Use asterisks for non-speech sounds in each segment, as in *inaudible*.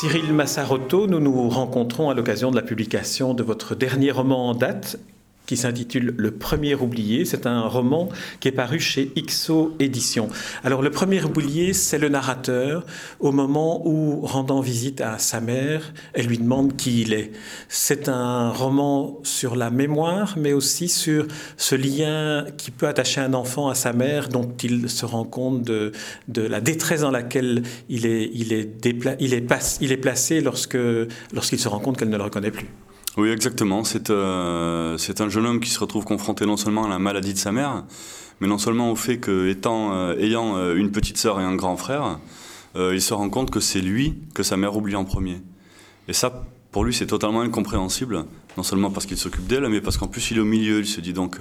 Cyril Massarotto, nous nous rencontrons à l'occasion de la publication de votre dernier roman en date, qui s'intitule Le premier oublié. C'est un roman qui est paru chez IXO Éditions. Alors le premier oublié, c'est le narrateur au moment où, rendant visite à sa mère, elle lui demande qui il est. C'est un roman sur la mémoire, mais aussi sur ce lien qui peut attacher un enfant à sa mère, dont il se rend compte de, la détresse dans laquelle il est, il est, il est, il est placé lorsqu'il se rend compte qu'elle ne le reconnaît plus. Oui, exactement. Euh, c'est un jeune homme qui se retrouve confronté non seulement à la maladie de sa mère, mais non seulement au fait qu'ayant euh, ayant euh, une petite sœur et un grand frère, il se rend compte que c'est lui que sa mère oublie en premier. Et ça, pour lui, c'est totalement incompréhensible. Non seulement parce qu'il s'occupe d'elle, mais parce qu'en plus, il est au milieu. Il se dit donc,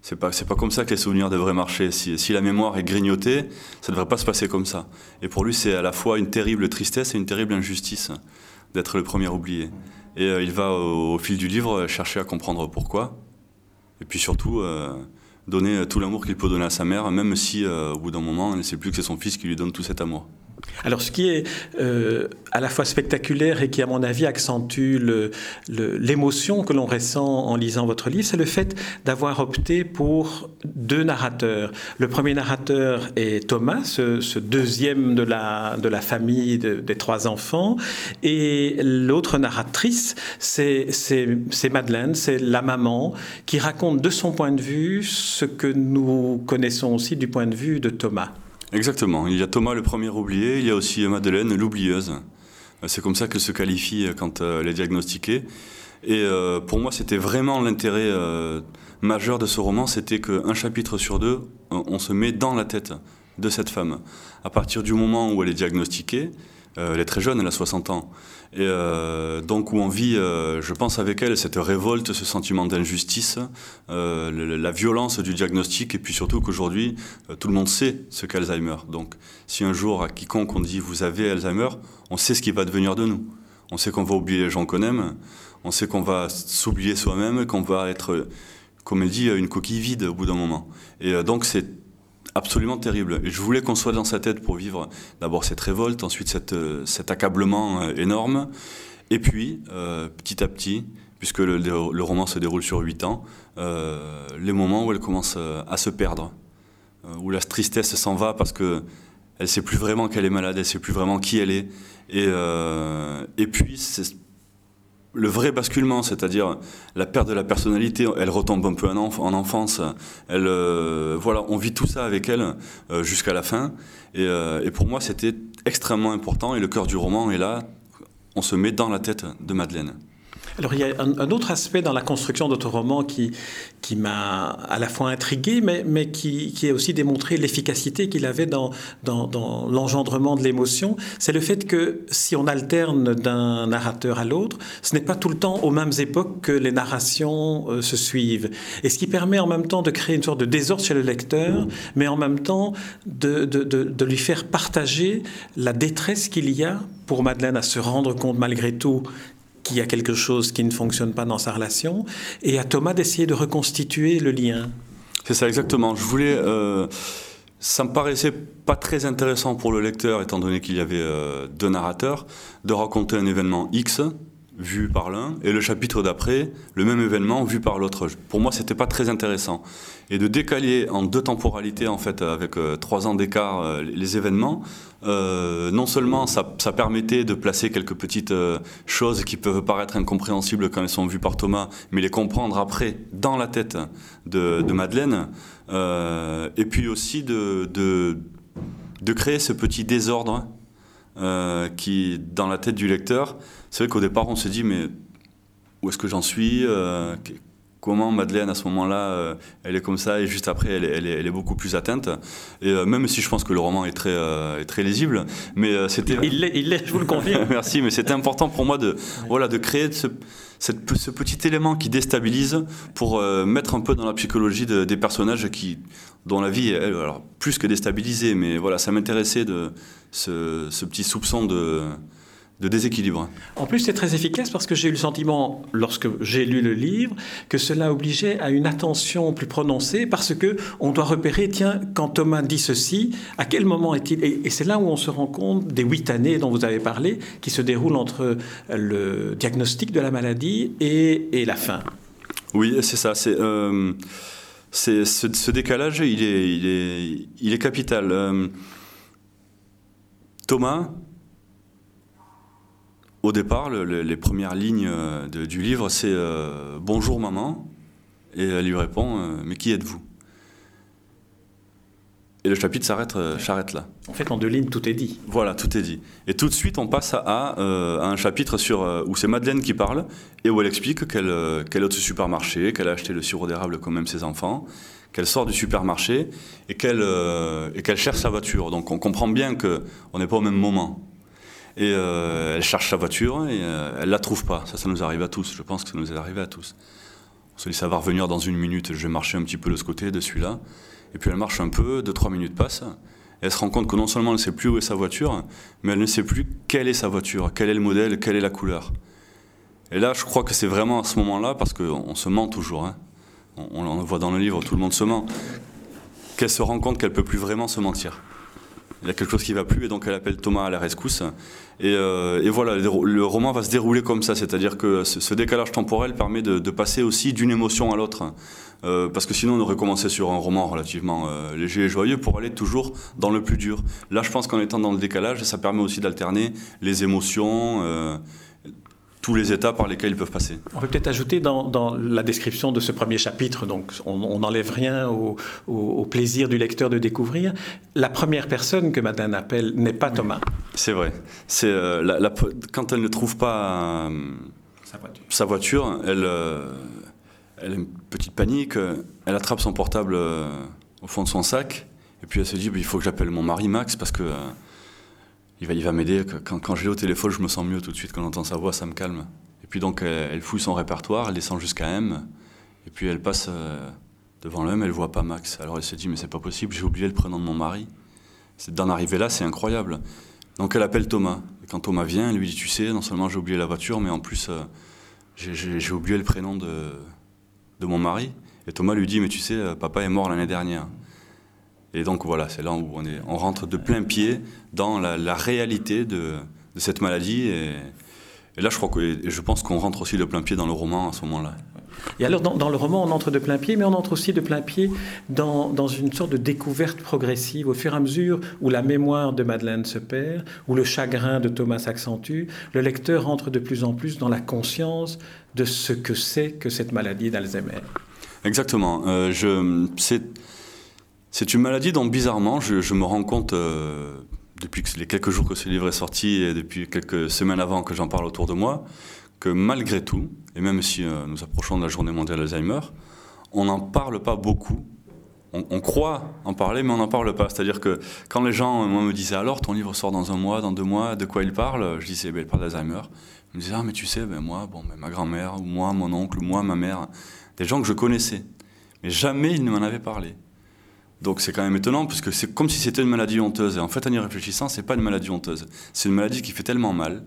c'est pas, pas comme ça que les souvenirs devraient marcher. Si, si la mémoire est grignotée, ça devrait pas se passer comme ça. Et pour lui, c'est à la fois une terrible tristesse et une terrible injustice d'être le premier oublié. Et euh, il va au, fil du livre chercher à comprendre pourquoi. Et puis surtout, euh, donner tout l'amour qu'il peut donner à sa mère, même si euh, au bout d'un moment, elle ne sait plus que c'est son fils qui lui donne tout cet amour. Alors, ce qui est euh, à la fois spectaculaire et qui, à mon avis, accentue l'émotion que l'on ressent en lisant votre livre, c'est le fait d'avoir opté pour deux narrateurs. Le premier narrateur est Thomas, ce, deuxième de la, de la famille des trois enfants, et l'autre narratrice, c'est Madeleine, c'est la maman, qui raconte de son point de vue ce que nous connaissons aussi du point de vue de Thomas. Exactement. Il y a Thomas le premier oublié, il y a aussi Madeleine l'oublieuse. C'est comme ça qu'elle se qualifie quand elle est diagnostiquée. Et euh, pour moi, c'était vraiment l'intérêt euh, majeur de ce roman, c'était qu'un chapitre sur deux, on se met dans la tête de cette femme. À partir du moment où elle est diagnostiquée, euh, elle est très jeune, elle a 60 ans. Et euh, donc où on vit, euh, je pense avec elle, cette révolte, ce sentiment d'injustice, la violence du diagnostic, et puis surtout qu'aujourd'hui, tout le monde sait ce qu'est Alzheimer. Donc si un jour à quiconque on dit vous avez Alzheimer, on sait ce qui va devenir de nous. On sait qu'on va oublier les gens qu'on aime, on sait qu'on va s'oublier soi-même, qu'on va être, comme elle dit, une coquille vide au bout d'un moment. Et donc c'est absolument terrible. Je voulais qu'on soit dans sa tête pour vivre d'abord cette révolte, ensuite euh, cet accablement euh, énorme, et puis euh, petit à petit, puisque le, roman se déroule sur huit ans, les moments où elle commence à se perdre, où la tristesse s'en va parce que elle sait plus vraiment qu'elle est malade, elle sait plus vraiment qui elle est, et, et puis le vrai basculement, c'est-à-dire la perte de la personnalité, elle retombe un peu en, enfance. Elle, euh, voilà, on vit tout ça avec elle euh, jusqu'à la fin. Euh, et, pour moi, c'était extrêmement important. Et le cœur du roman est là. On se met dans la tête de Madeleine. Alors il y a un, autre aspect dans la construction de votre roman qui, qui m'a à la fois intrigué, mais, mais qui, qui a aussi démontré l'efficacité qu'il avait dans, dans, dans l'engendrement de l'émotion. C'est le fait que si on alterne d'un narrateur à l'autre, ce n'est pas tout le temps aux mêmes époques que les narrations euh, se suivent. Et ce qui permet en même temps de créer une sorte de désordre chez le lecteur, mais en même temps de, de, de, de lui faire partager la détresse qu'il y a pour Madeleine à se rendre compte malgré tout qu'il y a quelque chose qui ne fonctionne pas dans sa relation, et à Thomas d'essayer de reconstituer le lien. C'est ça exactement. Je voulais... Euh, ça me paraissait pas très intéressant pour le lecteur, étant donné qu'il y avait euh, deux narrateurs, de raconter un événement X vu par l'un, et le chapitre d'après, le même événement vu par l'autre. Pour moi, c'était pas très intéressant. Et de décaler en deux temporalités, en fait, avec euh, trois ans d'écart, euh, les événements, euh, non seulement ça, ça, permettait de placer quelques petites choses qui peuvent paraître incompréhensibles quand elles sont vues par Thomas, mais les comprendre après, dans la tête de, de Madeleine, et puis aussi de, de, de, créer ce petit désordre qui, dans la tête du lecteur, c'est vrai qu'au départ, on se dit, mais où est-ce que j'en suis euh, Comment Madeleine, à ce moment-là, euh, elle est comme ça, et juste après, elle, elle, est, beaucoup plus atteinte. Et euh, même si je pense que le roman est très, est très lisible, mais c'était... Il l'est, je vous le confirme. *laughs* Merci, mais c'était important pour moi de, voilà, de créer ce, cette, ce petit élément qui déstabilise pour mettre un peu dans la psychologie des personnages qui, dont la vie est, alors, plus que déstabilisée, mais voilà, ça m'intéressait de ce, ce petit soupçon de de déséquilibre. En plus, c'est très efficace parce que j'ai eu le sentiment, lorsque j'ai lu le livre, que cela obligeait à une attention plus prononcée parce que on doit repérer, tiens, quand Thomas dit ceci, à quel moment est-il Et, c'est là où on se rend compte des huit années dont vous avez parlé, qui se déroulent entre le diagnostic de la maladie et, la fin. Oui, c'est ça. C'est euh, ce, décalage, il est, il est, il est capital. Euh, Thomas, au départ, les premières lignes euh, du livre, c'est euh, Bonjour maman. Et elle lui répond Mais qui êtes-vous? Et le chapitre s'arrête là. En fait, en deux lignes, tout est dit. Voilà, tout est dit. Et tout de suite, on passe à, un chapitre sur, où c'est Madeleine qui parle et où elle explique qu'elle est au supermarché, qu'elle a acheté le sirop d'érable comme même ses enfants, qu'elle sort du supermarché et qu'elle cherche sa voiture. Donc on comprend bien qu'on n'est pas au même moment. Et euh, elle cherche sa voiture et euh, elle la trouve pas. Ça, ça nous arrive à tous. Je pense que ça nous est arrivé à tous. On se dit, ça va revenir dans une minute. Je vais marcher un petit peu de ce côté, de celui-là. Et puis elle marche un peu, deux, trois minutes passent. Et elle se rend compte que non seulement elle ne sait plus où est sa voiture, mais elle ne sait plus quelle est sa voiture, quel est le modèle, quelle est la couleur. Et là, je crois que c'est vraiment à ce moment-là, parce qu'on se ment toujours. Hein. On, on, le voit dans le livre, tout le monde se ment. Qu'elle se rend compte qu'elle peut plus vraiment se mentir il y a quelque chose qui va plus et donc elle appelle Thomas à la rescousse. Et, euh, voilà, le roman va se dérouler comme ça, c'est-à-dire que ce, décalage temporel permet de, passer aussi d'une émotion à l'autre. Euh, parce que sinon on aurait commencé sur un roman relativement euh, léger et joyeux pour aller toujours dans le plus dur. Là je pense qu'en étant dans le décalage, ça permet aussi d'alterner les émotions tous les états par lesquels ils peuvent passer. On peut peut-être ajouter dans, la description de ce premier chapitre, donc on n'enlève rien au, plaisir du lecteur de découvrir, la première personne que Madeleine appelle n'est pas Thomas. C'est vrai. C'est euh, quand elle ne trouve pas euh, sa, voiture. elle, euh, elle a une petite panique, elle attrape son portable au fond de son sac, et puis elle se dit, bah, il faut que j'appelle mon mari Max parce que il va, m'aider. Quand, quand je l'ai au téléphone, je me sens mieux tout de suite. Quand j'entends sa voix, ça me calme. Et puis donc, elle, fouille son répertoire, elle descend jusqu'à M. Et puis elle passe euh, devant le M, elle voit pas Max. Alors elle se dit, mais c'est pas possible, j'ai oublié le prénom de mon mari. D'en arriver là, c'est incroyable. Donc elle appelle Thomas. Et quand Thomas vient, elle lui dit, tu sais, non seulement j'ai oublié la voiture, mais en plus, euh, j'ai oublié le prénom de, de mon mari. Et Thomas lui dit, mais tu sais, euh, papa est mort l'année dernière. Et donc voilà, c'est là où on, est, on rentre de plein pied dans la, réalité de, cette maladie. Et, là, je, crois que, je pense qu'on rentre aussi de plein pied dans le roman à ce moment-là. Et alors, dans, le roman, on entre de plein pied, mais on entre aussi de plein pied dans, dans, une sorte de découverte progressive. Au fur et à mesure où la mémoire de Madeleine se perd, où le chagrin de Thomas s'accentue, le lecteur entre de plus en plus dans la conscience de ce que c'est que cette maladie d'Alzheimer. Exactement. Euh, je, c'est c'est une maladie dont bizarrement, je, me rends compte euh, depuis les quelques jours que ce livre est sorti et depuis quelques semaines avant que j'en parle autour de moi, que malgré tout, et même si euh, nous approchons de la journée mondiale Alzheimer, on n'en parle pas beaucoup. On, croit en parler, mais on n'en parle pas. C'est-à-dire que quand les gens moi, me disaient alors, ton livre sort dans un mois, dans deux mois, de quoi il parle? Je disais, ben, il parle d'Alzheimer. Ils me disaient, ah, mais tu sais, ben, moi, bon, ben, ma grand-mère, ou moi, mon oncle, ou moi, ma mère, des gens que je connaissais. Mais jamais ils ne m'en avaient parlé. Donc c'est quand même étonnant, parce que c'est comme si c'était une maladie honteuse. Et en fait, en y réfléchissant, c'est pas une maladie honteuse. C'est une maladie qui fait tellement mal,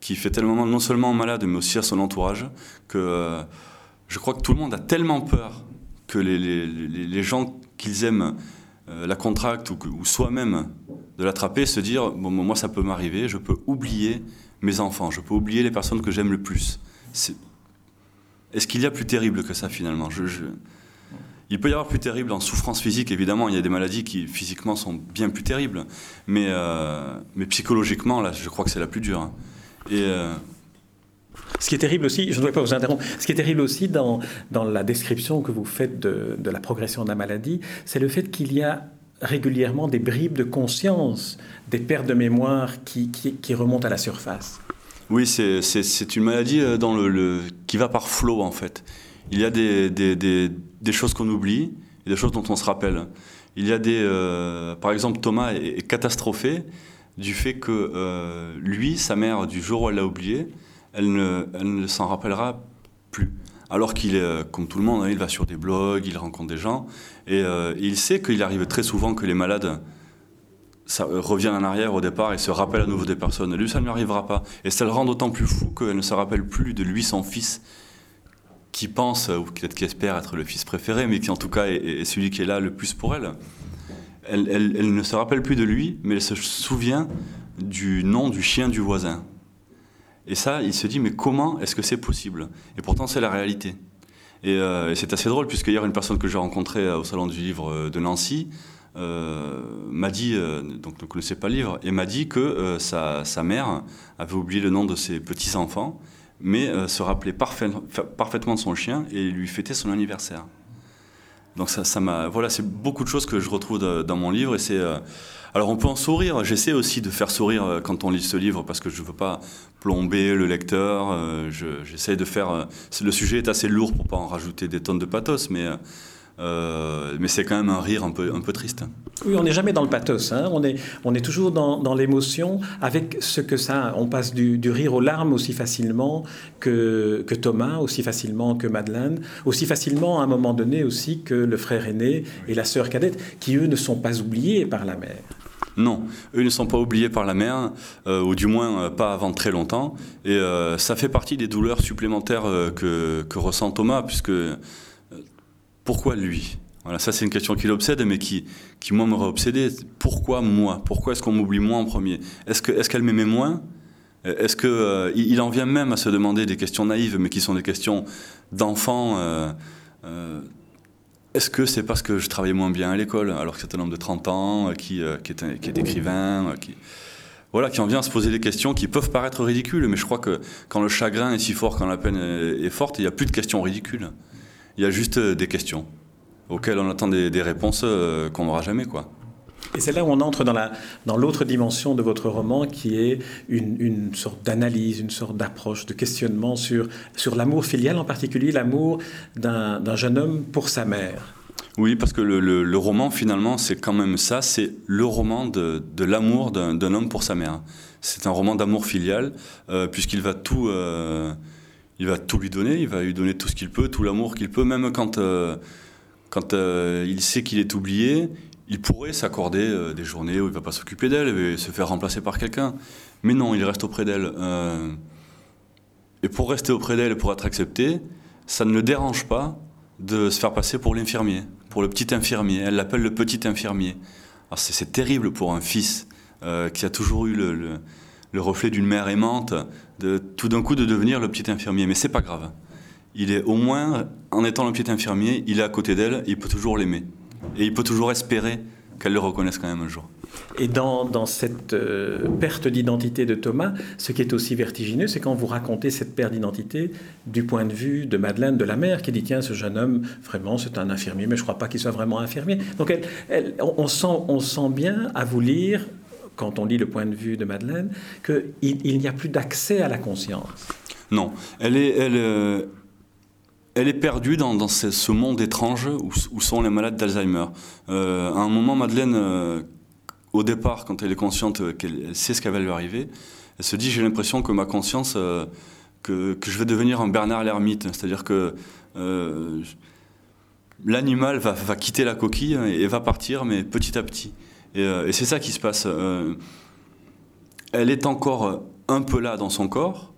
qui fait tellement mal non seulement malade, mais aussi à son entourage, que euh, je crois que tout le monde a tellement peur que les, gens qu'ils aiment euh, la contractent ou, soi-même de l'attraper, se dire, bon, moi ça peut m'arriver, je peux oublier mes enfants, je peux oublier les personnes que j'aime le plus. Est-ce qu'il y a plus terrible que ça finalement? Je... Il peut y avoir plus terrible en souffrance physique, évidemment. Il y a des maladies qui physiquement sont bien plus terribles. Mais, euh, mais psychologiquement, là, je crois que c'est la plus dure. Hein. Et. Euh, ce qui est terrible aussi, je ne dois pas vous interrompre, ce qui est terrible aussi dans, dans la description que vous faites de, de la progression de la maladie, c'est le fait qu'il y a régulièrement des bribes de conscience, des pertes de mémoire qui, qui, qui remontent à la surface. Oui, c'est une maladie euh, dans le, le, qui va par flot en fait il y a des, des, choses qu'on oublie et des choses dont on se rappelle. Il y a des, euh, par exemple, Thomas est, catastrophé du fait que euh, lui, sa mère, du jour où elle l'a oublié, elle ne, elle ne s'en rappellera plus. Alors qu'il est, euh, comme tout le monde, hein, il va sur des blogs, il rencontre des gens, et il sait qu'il arrive très souvent que les malades ça revient en arrière au départ et se rappelle à nouveau des personnes. Lui, ça ne lui arrivera pas. Et ça le rend d'autant plus fou qu'elle ne se rappelle plus de lui, son fils, qui pense, ou peut-être qui espère être le fils préféré, mais qui en tout cas est, celui qui est là le plus pour elle. Elle, ne se rappelle plus de lui, mais elle se souvient du nom du chien du voisin. Et ça, il se dit, mais comment est-ce que c'est possible? Et pourtant, c'est la réalité. Euh, et, c'est assez drôle, puisque hier, une personne que j'ai rencontrée euh, au Salon du Livre euh, de Nancy, m'a dit, euh, donc ne connaissait pas le livre, et m'a dit que sa, mère avait oublié le nom de ses petits-enfants, mais se rappelait parfaitement de son chien et lui fêtait son anniversaire. Donc ça, ça m'a, voilà, c'est beaucoup de choses que je retrouve dans mon livre et c'est, alors on peut en sourire. J'essaie aussi de faire sourire quand on lit ce livre parce que je veux pas plomber le lecteur. j'essaie de faire, le sujet est assez lourd pour pas en rajouter des tonnes de pathos, mais euh, mais c'est quand même un rire un peu, un peu triste. Oui, on n'est jamais dans le pathos. Hein. On, est, on est toujours dans, dans l'émotion avec ce que ça. On passe du, du, rire aux larmes aussi facilement que, que Thomas, aussi facilement que Madeleine, aussi facilement à un moment donné aussi que le frère aîné et la sœur cadette, qui eux ne sont pas oubliés par la mère. Non, eux ne sont pas oubliés par la mère, euh, ou du moins euh, pas avant très longtemps. Et ça fait partie des douleurs supplémentaires que, que, ressent Thomas, puisque pourquoi lui? Voilà, ça c'est une question qui l'obsède, mais qui, qui moi m'aurait obsédé. Pourquoi moi? Pourquoi est-ce qu'on m'oublie moi en premier? Est-ce que, est-ce qu'elle m'aimait moins? Est-ce que euh, il en vient même à se demander des questions naïves, mais qui sont des questions d'enfant euh, euh, Est-ce que c'est parce que je travaillais moins bien à l'école, alors que c'est un homme de 30 ans qui, qui, est, qui est écrivain, qui voilà, qui en vient à se poser des questions qui peuvent paraître ridicules, mais je crois que quand le chagrin est si fort, quand la peine est forte, il n'y a plus de questions ridicules. Il y a juste euh, des questions auxquelles on attend des, réponses euh, qu'on n'aura jamais, quoi. Et c'est là où on entre dans, la, dans l'autre dimension de votre roman, qui est une, une sorte d'analyse, une sorte d'approche, de questionnement sur, sur l'amour filial, en particulier l'amour d'un, d'un jeune homme pour sa mère. Oui, parce que le, le, roman, finalement, c'est quand même ça, c'est le roman de, de l'amour d'un, d'un, homme pour sa mère. C'est un roman d'amour filial, euh, puisqu'il va tout il va tout lui donner, il va lui donner tout ce qu'il peut, tout l'amour qu'il peut, même quand, euh, quand euh, il sait qu'il est oublié, il pourrait s'accorder euh, des journées où il va pas s'occuper d'elle et se faire remplacer par quelqu'un. Mais non, il reste auprès d'elle. et pour rester auprès d'elle et pour être accepté, ça ne le dérange pas de se faire passer pour l'infirmier, pour le petit infirmier. Elle l'appelle le petit infirmier. c'est terrible pour un fils qui a toujours eu le le reflet d'une mère aimante, de tout d'un coup de devenir le petit infirmier. Mais c'est pas grave. Il est au moins, en étant le petit infirmier, il est à côté d'elle, il peut toujours l'aimer. Et il peut toujours espérer qu'elle le reconnaisse quand même un jour. Et dans, dans cette euh, perte d'identité de Thomas, ce qui est aussi vertigineux, c'est quand vous racontez cette perte d'identité du point de vue de Madeleine, de la mère, qui dit Tiens, ce jeune homme, vraiment, c'est un infirmier, mais je ne crois pas qu'il soit vraiment infirmier. Donc elle, on, sent, on sent bien à vous lire quand on lit le point de vue de Madeleine, qu'il il, n'y a plus d'accès à la conscience. Non, elle est, euh, perdue dans, ce, monde étrange où, sont les malades d'Alzheimer. Euh, à un moment, Madeleine, euh, au départ, quand elle est consciente qu'elle sait ce qui va lui arriver, elle se dit j'ai l'impression que ma conscience, que, je vais devenir un Bernard l'ermite, c'est-à-dire que l'animal va, quitter la coquille et va partir, mais petit à petit. Euh, et, c'est ça qui se passe. Euh, elle est encore un peu là dans son corps,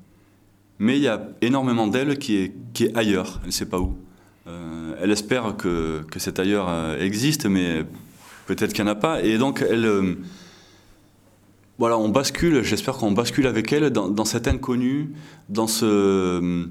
mais il y a énormément d'elle qui est, ailleurs, elle ne sait pas où. Euh, elle espère que, que cet ailleurs existe, mais peut-être qu'il n'y en a pas. Et donc, voilà, on bascule, j'espère qu'on bascule avec elle dans, cet inconnu, dans ce.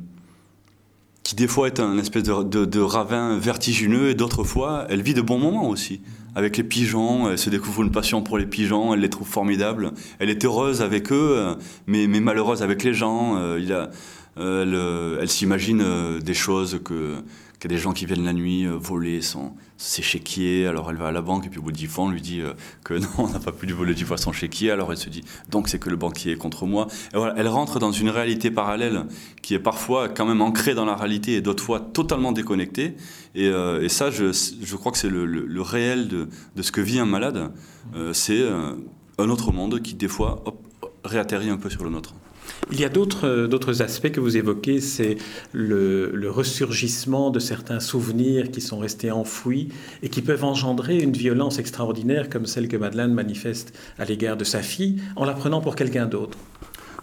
Qui des fois est un espèce de, de, ravin vertigineux, et d'autres fois, elle vit de bons moments aussi avec les pigeons. Elle se découvre une passion pour les pigeons. Elle les trouve formidables. Elle est heureuse avec eux, euh, mais, mais malheureuse avec les gens. Euh, il a, euh, elle, elle s'imagine des choses que qu'il y a des gens qui viennent la nuit voler son, ses chéquiers. Alors elle va à la banque et puis au bout de dix fois, on lui dit que non, on n'a pas pu lui voler dix fois son chéquier. Alors elle se dit donc c'est que le banquier est contre moi. Et voilà, elle rentre dans une réalité parallèle qui est parfois quand même ancrée dans la réalité et d'autres fois totalement déconnectée. Et, et ça, je, je, crois que c'est le, le, réel de, de, ce que vit un malade. c'est un autre monde qui des fois hop, réatterrit un peu sur le nôtre. Il y a d'autres aspects que vous évoquez, c'est le, ressurgissement de certains souvenirs qui sont restés enfouis et qui peuvent engendrer une violence extraordinaire comme celle que Madeleine manifeste à l'égard de sa fille en la prenant pour quelqu'un d'autre.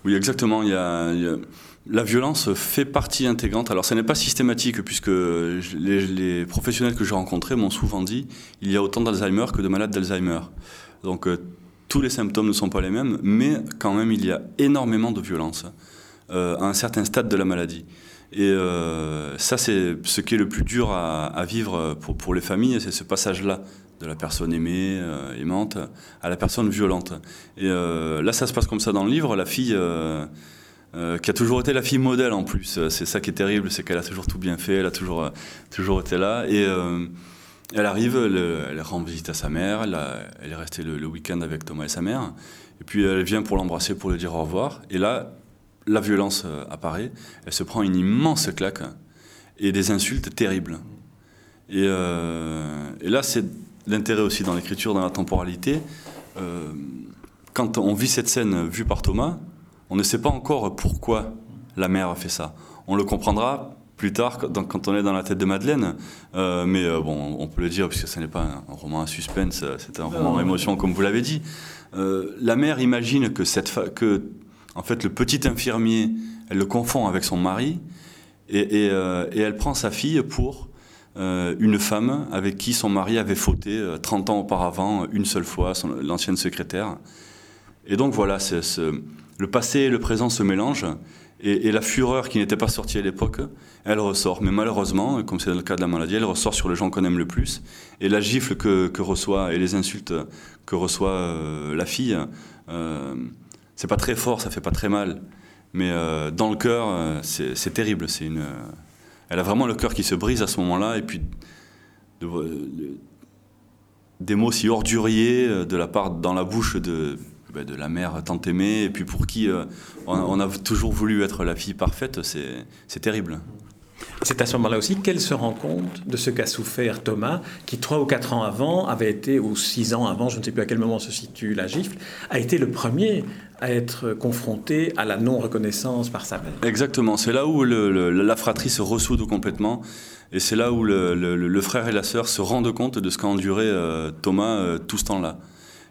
Oui, exactement. Il y a, la violence fait partie intégrante. Alors, ce n'est pas systématique, puisque les, professionnels que j'ai rencontrés m'ont souvent dit il y a autant d'Alzheimer que de malades d'Alzheimer. Donc, euh, tous les symptômes ne sont pas les mêmes, mais quand même, il y a énormément de violence euh, à un certain stade de la maladie. Et euh, ça, c'est ce qui est le plus dur à, vivre pour, les familles, c'est ce passage-là de la personne aimée, aimante, à la personne violente. Et là, ça se passe comme ça dans le livre. La fille euh, qui a toujours été la fille modèle en plus. Euh, c'est ça qui est terrible, c'est qu'elle a toujours tout bien fait, elle a toujours, euh, toujours été là. Et elle arrive, elle, rend visite à sa mère, elle, est restée le, week-end avec Thomas et sa mère. Et puis elle vient pour l'embrasser, pour lui dire au revoir. Et là, la violence apparaît, elle se prend une immense claque et des insultes terribles. Et, et là, c'est l'intérêt aussi dans l'écriture, dans la temporalité. quand on vit cette scène vue par Thomas, on ne sait pas encore pourquoi la mère a fait ça. On le comprendra plus tard quand on est dans la tête de Madeleine. Euh, mais euh, bon, on peut le dire puisque ce n'est pas un, roman à suspense, c'est un roman à émotion comme vous l'avez dit. Euh, la mère imagine que, cette que en fait, le petit infirmier, elle le confond avec son mari et, elle prend sa fille pour une femme avec qui son mari avait fauté 30 ans auparavant, une seule fois, l'ancienne secrétaire. Et donc voilà, le passé et le présent se mélangent. Et, la fureur qui n'était pas sortie à l'époque, elle ressort. Mais malheureusement, comme c'est le cas de la maladie, elle ressort sur les gens qu'on aime le plus. Et la gifle que, reçoit et les insultes que reçoit euh, la fille, euh, c'est pas très fort, ça fait pas très mal. Mais euh, dans le cœur, c'est terrible. C'est une, elle a vraiment le cœur qui se brise à ce moment-là. Et puis, des mots si orduriers de la part dans la bouche de bah, de la mère tant aimée, et puis pour qui euh, on, a toujours voulu être la fille parfaite, c'est terrible. C'est à ce moment-là aussi qu'elle se rend compte de ce qu'a souffert Thomas, qui trois ou quatre ans avant avait été, ou six ans avant, je ne sais plus à quel moment se situe la gifle, a été le premier à être confronté à la non-reconnaissance par sa mère. Exactement, c'est là où la fratrie se ressoude complètement, et c'est là où le, frère et la sœur se rendent compte de ce qu'a enduré euh, Thomas euh, tout ce temps-là.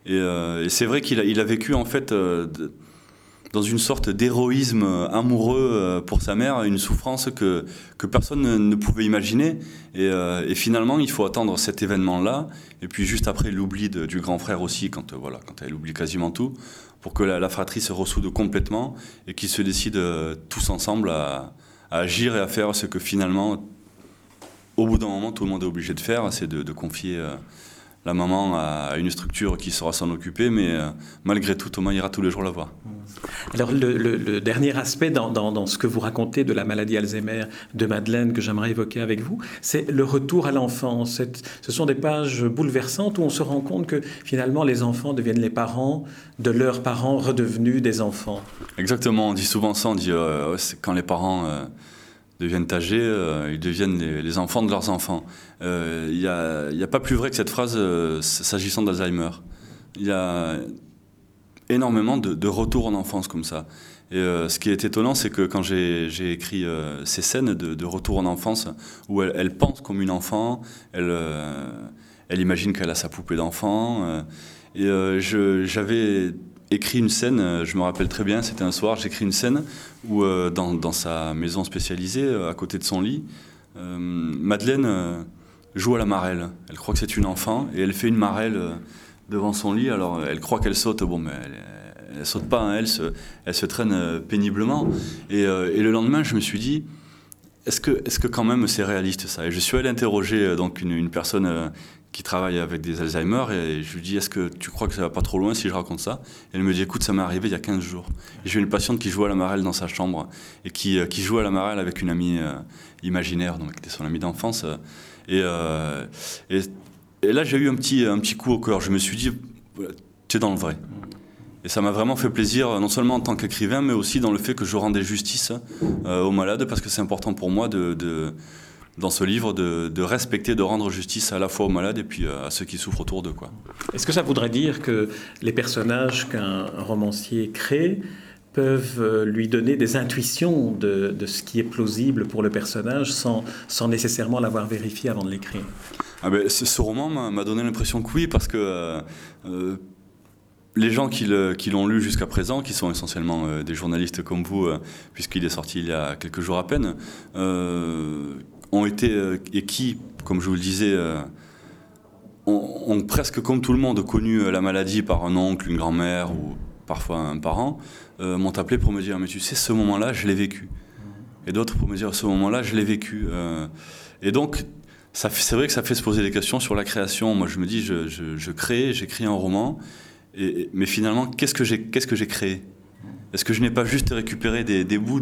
Euh, et, c'est vrai qu'il a, vécu en fait euh, dans une sorte d'héroïsme amoureux euh, pour sa mère, une souffrance que, que personne ne, pouvait imaginer. Et, finalement, il faut attendre cet événement-là, et puis juste après l'oubli du grand frère aussi, quand, voilà, quand elle oublie quasiment tout, pour que la, fratrie se ressoude complètement et qu'ils se décident tous ensemble à, agir et à faire ce que finalement, au bout d'un moment, tout le monde est obligé de faire, c'est de, confier la maman a une structure qui saura s'en occuper, mais euh, malgré tout, Thomas ira tous les jours la voir. Alors le, dernier aspect dans, ce que vous racontez de la maladie Alzheimer de Madeleine que j'aimerais évoquer avec vous, c'est le retour à l'enfance. Ce sont des pages bouleversantes où on se rend compte que finalement les enfants deviennent les parents de leurs parents redevenus des enfants. Exactement, on dit souvent ça, on dit euh, quand les parents... Euh, deviennent âgés, euh, ils deviennent les, enfants de leurs enfants. Il euh, n'y a, pas plus vrai que cette phrase euh, s'agissant d'Alzheimer. Il y a énormément de, retours en enfance comme ça. Et ce qui est étonnant, c'est que quand j'ai écrit ces scènes de, de, retour en enfance, où elle, pense comme une enfant, elle imagine qu'elle a sa poupée d'enfant, et j'avais écrit une scène, euh, je me rappelle très bien, c'était un soir, j'écris une scène où euh, dans, sa maison spécialisée, euh, à côté de son lit, Madeleine joue à la marelle. Elle croit que c'est une enfant et elle fait une marelle devant son lit. Alors elle croit qu'elle saute, bon, mais elle, ne saute pas, hein, elle, se, traîne péniblement. Et, le lendemain, je me suis dit, est-ce que, est que quand même c'est réaliste ça? Et je suis allé interroger donc une personne qui travaille avec des Alzheimer et je lui dis est-ce que tu crois que ça va pas trop loin si je raconte ça? Et Elle me dit écoute ça m'est arrivé il y a 15 jours. J'ai une patiente qui joue à la marelle dans sa chambre et qui, euh, qui joue à la marelle avec une amie euh, imaginaire, donc était son amie d'enfance. et, euh, et, et, là j'ai eu un petit, un petit coup au cœur. Je me suis dit tu es dans le vrai. Et ça m'a vraiment fait plaisir, non seulement en tant qu'écrivain, mais aussi dans le fait que je rendais justice aux malades, parce que c'est important pour moi de dans ce livre de, respecter, de rendre justice à la fois aux malades et puis euh, à ceux qui souffrent autour d'eux. Est-ce que ça voudrait dire que les personnages qu'un romancier crée peuvent euh, lui donner des intuitions de, ce qui est plausible pour le personnage sans, sans nécessairement l'avoir vérifié avant de l'écrire? Ah ben, ce, roman m'a donné l'impression que oui, parce que euh, euh, les gens qui l'ont lu jusqu'à présent, qui sont essentiellement des journalistes comme vous, puisqu'il est sorti il y a quelques jours à peine, ont été, et qui, comme je vous le disais, ont, presque comme tout le monde connu la maladie par un oncle, une grand-mère ou parfois un parent, euh, m'ont appelé pour me dire Mais tu sais, ce moment-là, je l'ai vécu. Et d'autres pour me dire Ce moment-là, je l'ai vécu. Euh, et donc, c'est vrai que ça fait se poser des questions sur la création. Moi, je me dis Je, crée, j'écris un roman, mais finalement, qu'est-ce que j'ai créé? Est-ce que je n'ai pas juste récupéré des, bouts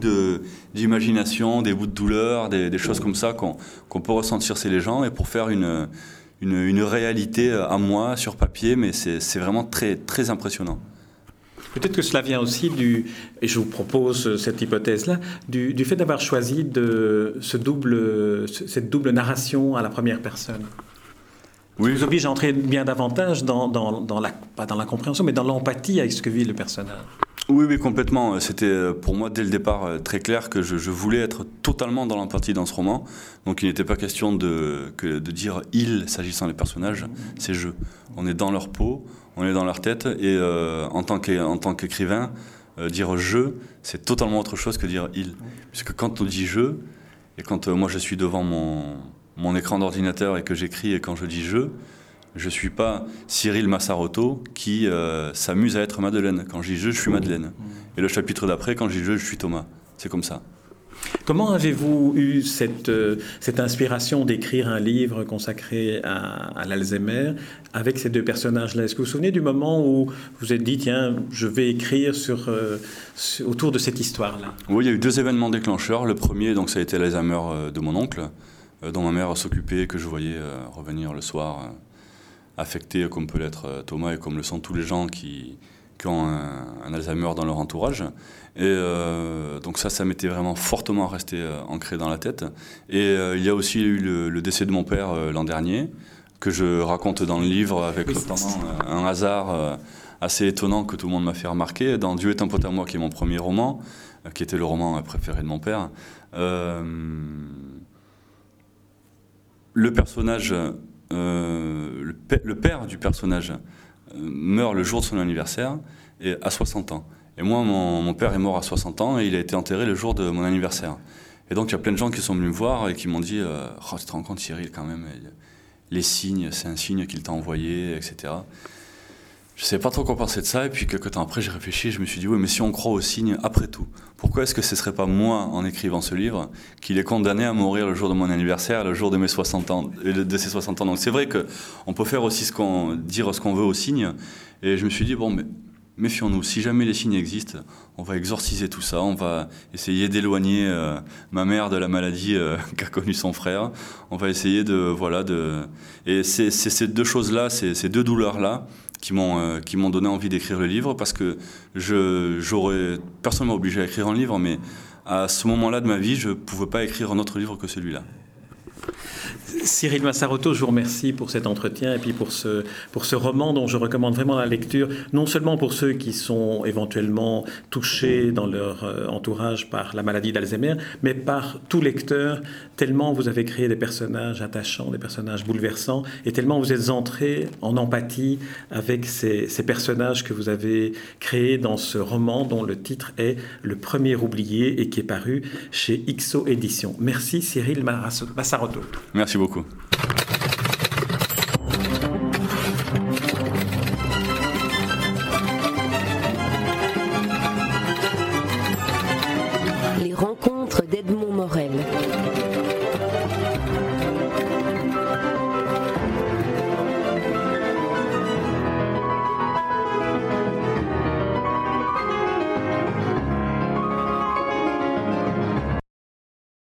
d'imagination, des bouts de douleur, des, choses comme ça qu'on peut ressentir chez les gens et pour faire une, une, réalité à moi sur papier, mais c'est vraiment très, très impressionnant. Peut-être que cela vient aussi du, et je vous propose cette hypothèse-là, du, fait d'avoir choisi ce double, cette double narration à la première personne. Oui. Vous oblige à entrer bien davantage dans, dans, dans, la, pas dans la compréhension, mais dans l'empathie avec ce que vit le personnage. Oui, oui, complètement. C'était euh, pour moi dès le départ euh, très clair que je, je voulais être totalement dans l'empathie dans ce roman. Donc il n'était pas question de, que, de dire il s'agissant des personnages, c'est je. On est dans leur peau, on est dans leur tête, et euh, en tant qu'écrivain, euh, dire je, c'est totalement autre chose que dire il. Puisque quand on dit je, et quand euh, moi je suis devant mon, mon écran d'ordinateur et que j'écris, et quand je dis je, je ne suis pas Cyril Massarotto qui s'amuse à être Madeleine. Quand je dis je, je suis Madeleine. Et le chapitre d'après, quand je dis je, je suis Thomas. C'est comme ça. Comment avez-vous eu cette, euh, cette inspiration d'écrire un livre consacré à, l'Alzheimer avec ces deux personnages-là? Est-ce que vous vous souvenez du moment où vous vous êtes dit, tiens, je vais écrire sur, euh, autour de cette histoire-là? Oui, il y a eu deux événements déclencheurs. Le premier, donc, ça a été l'Alzheimer euh, de mon oncle, dont ma mère s'occupait, que je voyais revenir le soir, affecté comme peut l'être Thomas et comme le sont tous les gens qui, qui ont un, Alzheimer dans leur entourage. Et euh, donc ça, ça m'était vraiment fortement resté euh, ancré dans la tête. Et euh, il y a aussi eu le, décès de mon père l'an dernier, que je raconte dans le livre avec notamment un hasard assez étonnant que tout le monde m'a fait remarquer. Dans Dieu est un pote à moi, qui est mon premier roman, qui était le roman préféré de mon père, le personnage, le, le, père du personnage meurt le jour de son anniversaire et à 60 ans. Et moi, mon, père est mort à 60 ans et il a été enterré le jour de mon anniversaire. Et donc, il y a plein de gens qui sont venus me voir et qui m'ont dit euh, oh, Tu te rends compte, Cyril, quand même, les signes, c'est un signe qu'il t'a envoyé, etc. Je ne savais pas trop quoi penser de ça. Et puis, quelques temps après, j'ai réfléchi. Je me suis dit Oui, mais si on croit aux signes après tout, pourquoi est-ce que ce ne serait pas moi, en écrivant ce livre, qu'il est condamné à mourir le jour de mon anniversaire, le jour de mes 60 ans, de ses 60 ans? Donc, c'est vrai qu'on peut faire aussi ce qu'on, dire ce qu'on veut aux signes. Et je me suis dit Bon, mais méfions-nous. Si jamais les signes existent, on va exorciser tout ça. On va essayer d'éloigner euh, ma mère de la maladie euh, *laughs* qu'a connue son frère. On va essayer de voilà de et ces deux choses-là, ces deux douleurs-là qui m'ont euh, qui m'ont donné envie d'écrire le livre parce que je j'aurais personne m'a obligé à écrire un livre, mais à ce moment-là de ma vie, je pouvais pas écrire un autre livre que celui-là. Cyril Massarotto, je vous remercie pour cet entretien et puis pour ce, pour ce roman dont je recommande vraiment la lecture, non seulement pour ceux qui sont éventuellement touchés dans leur euh, entourage par la maladie d'Alzheimer, mais par tout lecteur, tellement vous avez créé des personnages attachants, des personnages bouleversants, et tellement vous êtes entré en empathie avec ces, ces personnages que vous avez créés dans ce roman dont le titre est Le premier oublié et qui est paru chez XO Éditions. Merci Cyril Merci beaucoup.